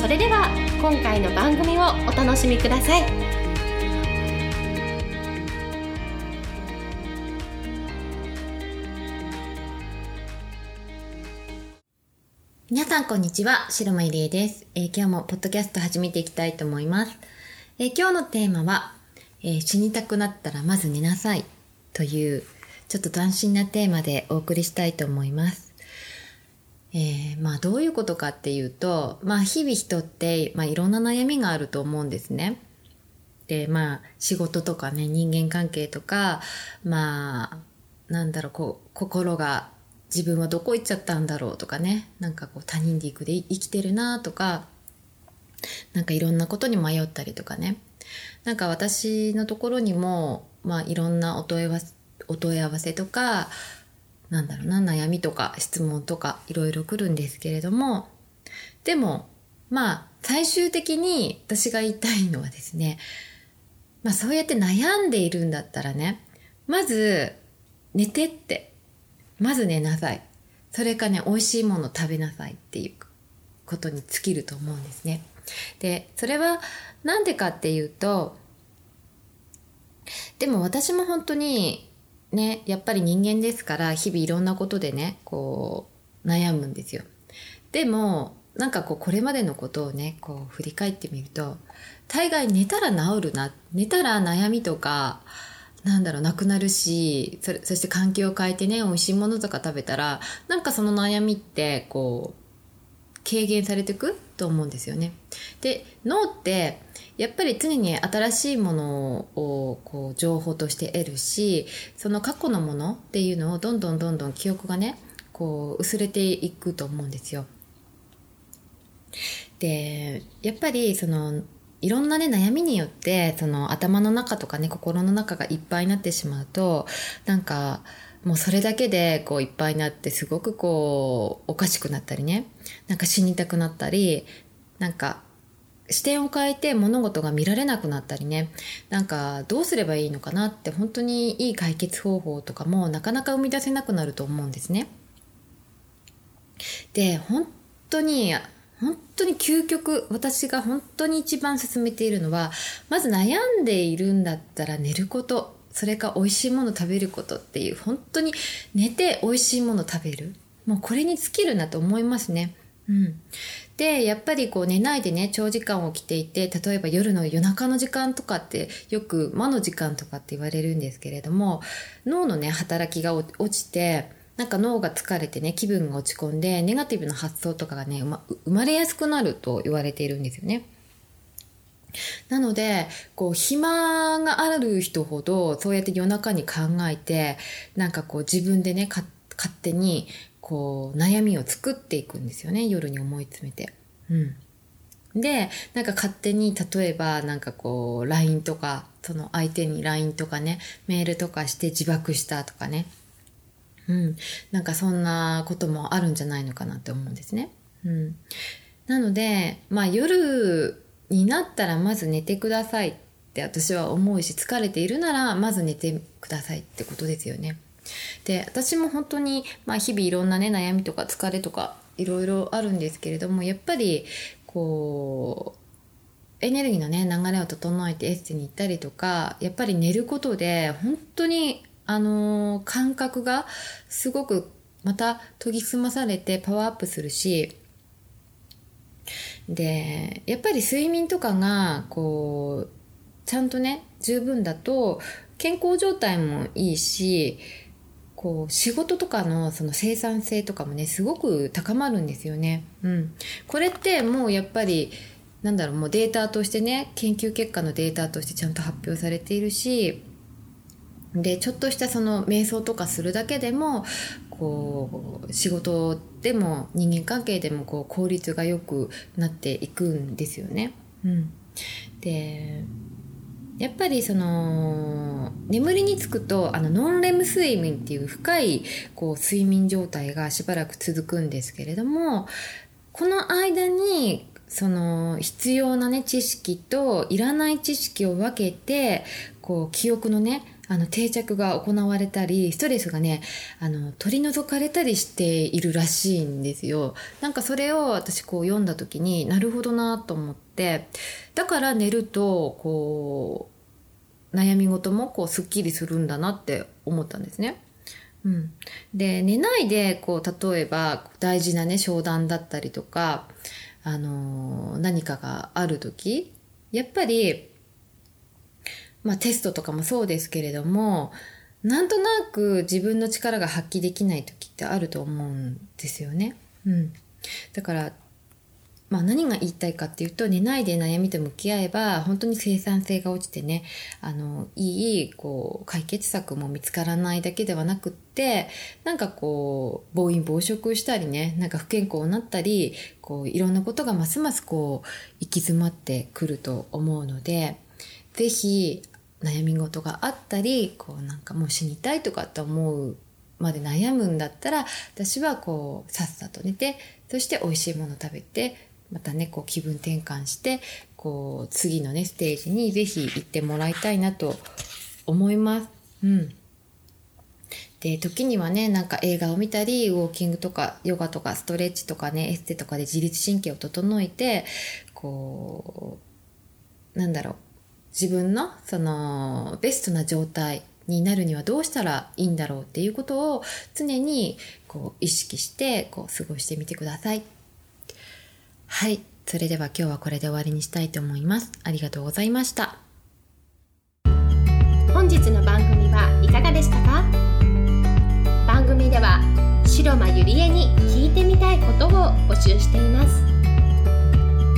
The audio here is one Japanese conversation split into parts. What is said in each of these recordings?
それでは今回の番組をお楽しみください皆さんこんにちは、白間入江です、えー、今日もポッドキャスト始めていきたいと思います。えー、今日のテーマは、えー、死にたくなったらまず寝なさいというちょっと斬新なテーマでお送りしたいと思います。えー、まあどういうことかっていうと、まあ日々人って、まあいろんな悩みがあると思うんですね。で、まあ仕事とかね、人間関係とか、まあ、なんだろう、こう、心が自分はどこ行っちゃったんだろうとかね、なんかこう他人で行くで生きてるなとか、なんかいろんなことに迷ったりとかね。なんか私のところにも、まあいろんなお問い合わせ、お問い合わせとか、なんだろうな、悩みとか質問とかいろいろ来るんですけれども、でも、まあ、最終的に私が言いたいのはですね、まあそうやって悩んでいるんだったらね、まず寝てって、まず寝なさい。それかね、美味しいもの食べなさいっていうことに尽きると思うんですね。で、それはなんでかっていうと、でも私も本当にね、やっぱり人間ですから日々いろんなことでね、こう悩むんですよ。でも、なんかこうこれまでのことをね、こう振り返ってみると、大概寝たら治るな、寝たら悩みとか、なんだろう、なくなるし、それ、そして環境を変えてね、美味しいものとか食べたら、なんかその悩みって、こう、軽減されていくと思うんですよね。で、脳って、やっぱり常に新しいものをこう情報として得るしその過去のものっていうのをどんどんどんどん記憶がねこう薄れていくと思うんですよ。でやっぱりそのいろんなね悩みによってその頭の中とかね心の中がいっぱいになってしまうとなんかもうそれだけでこういっぱいになってすごくこうおかしくなったりね。なんか死にたくなったりなんか視点を変えて物事が見られなくなったりね。なんかどうすればいいのかなって本当にいい解決方法とかもなかなか生み出せなくなると思うんですね。で本当に本当に究極私が本当に一番進めているのはまず悩んでいるんだったら寝ること。それか美味しいもの食べることっていう本当に寝て美味しいもの食べる？もうこれに尽きるなと思いますね。うん、でやっぱりこう寝ないでね長時間起きていて例えば夜の夜中の時間とかってよく魔の時間とかって言われるんですけれども脳のね働きが落ちてなんか脳が疲れてね気分が落ち込んでネガティブな発想とかがね、ま、生まれやすくなると言われているんですよね。なので、こう、暇がある人ほど、そうやって夜中に考えて、なんかこう自分でね、勝手にこう悩みを作っていくんですよね夜に思い詰めて。うん、でなんか勝手に例えばなんかこう LINE とかその相手に LINE とかねメールとかして自爆したとかねうん、なんかそんなこともあるんじゃないのかなって思うんですね。うん、なので、まあ夜になったらまず寝てくださいって私は思うし疲れているならまず寝てくださいってことですよね。で私も本当に、まあ、日々いろんなね悩みとか疲れとかいろいろあるんですけれどもやっぱりこうエネルギーのね流れを整えてエステに行ったりとかやっぱり寝ることで本当にあのー、感覚がすごくまた研ぎ澄まされてパワーアップするしでやっぱり睡眠とかがこうちゃんとね十分だと健康状態もいいしこう仕事とかのその生産性とかもねすごく高まるんですよね。うん、これってもうやっぱりなんだろうもうデータとしてね研究結果のデータとしてちゃんと発表されているしでちょっとしたその瞑想とかするだけでもこう仕事でも人間関係でもこう効率が良くなっていくんですよね。うん、でやっぱりその眠りにつくとあのノンレム睡眠っていう深いこう睡眠状態がしばらく続くんですけれどもこの間にその必要なね知識といらない知識を分けてこう記憶のねあの定着が行われたりストレスがねあの取り除かれたりしているらしいんですよなんかそれを私こう読んだ時になるほどなと思ってだから寝るとこう悩み事もこうすっきりするんだなって思ったんですね。うん、で寝ないでこう例えば大事なね商談だったりとか、あのー、何かがある時やっぱりまあ、テストとかもそうですけれどもなんとなく自分の力が発揮できない時ってあると思うんですよね。うん、だからまあ、何が言いたいかっていうと寝ないで悩みと向き合えば本当に生産性が落ちてねあのいいこう解決策も見つからないだけではなくってなんかこう暴飲暴食したりねなんか不健康になったりこういろんなことがますますこう行き詰まってくると思うので是非悩み事があったりこうなんかもう死にたいとかって思うまで悩むんだったら私はこうさっさと寝てそして美味しいもの食べてまたねこう気分転換してこう次のねステージに是非行ってもらいたいなと思います。うんで時にはねなんか映画を見たりウォーキングとかヨガとかストレッチとかねエステとかで自律神経を整えてこうなんだろう自分のそのベストな状態になるにはどうしたらいいんだろうっていうことを常にこう意識してこう過ごしてみてください。はい。それでは今日はこれで終わりにしたいと思います。ありがとうございました。本日の番組はいかがでしたか？番組では白間ゆりえに聞いてみたいことを募集しています。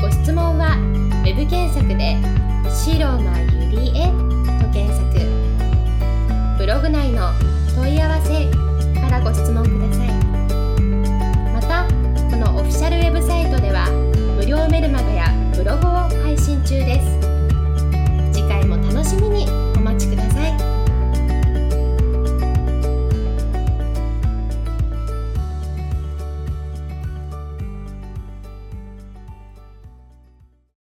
ご質問は web 検索白間ゆりえと検索。ブログ内の問い合わせからご質問ください。またこのオフィシャルウェブサイトでは無料メルマガやブログを配信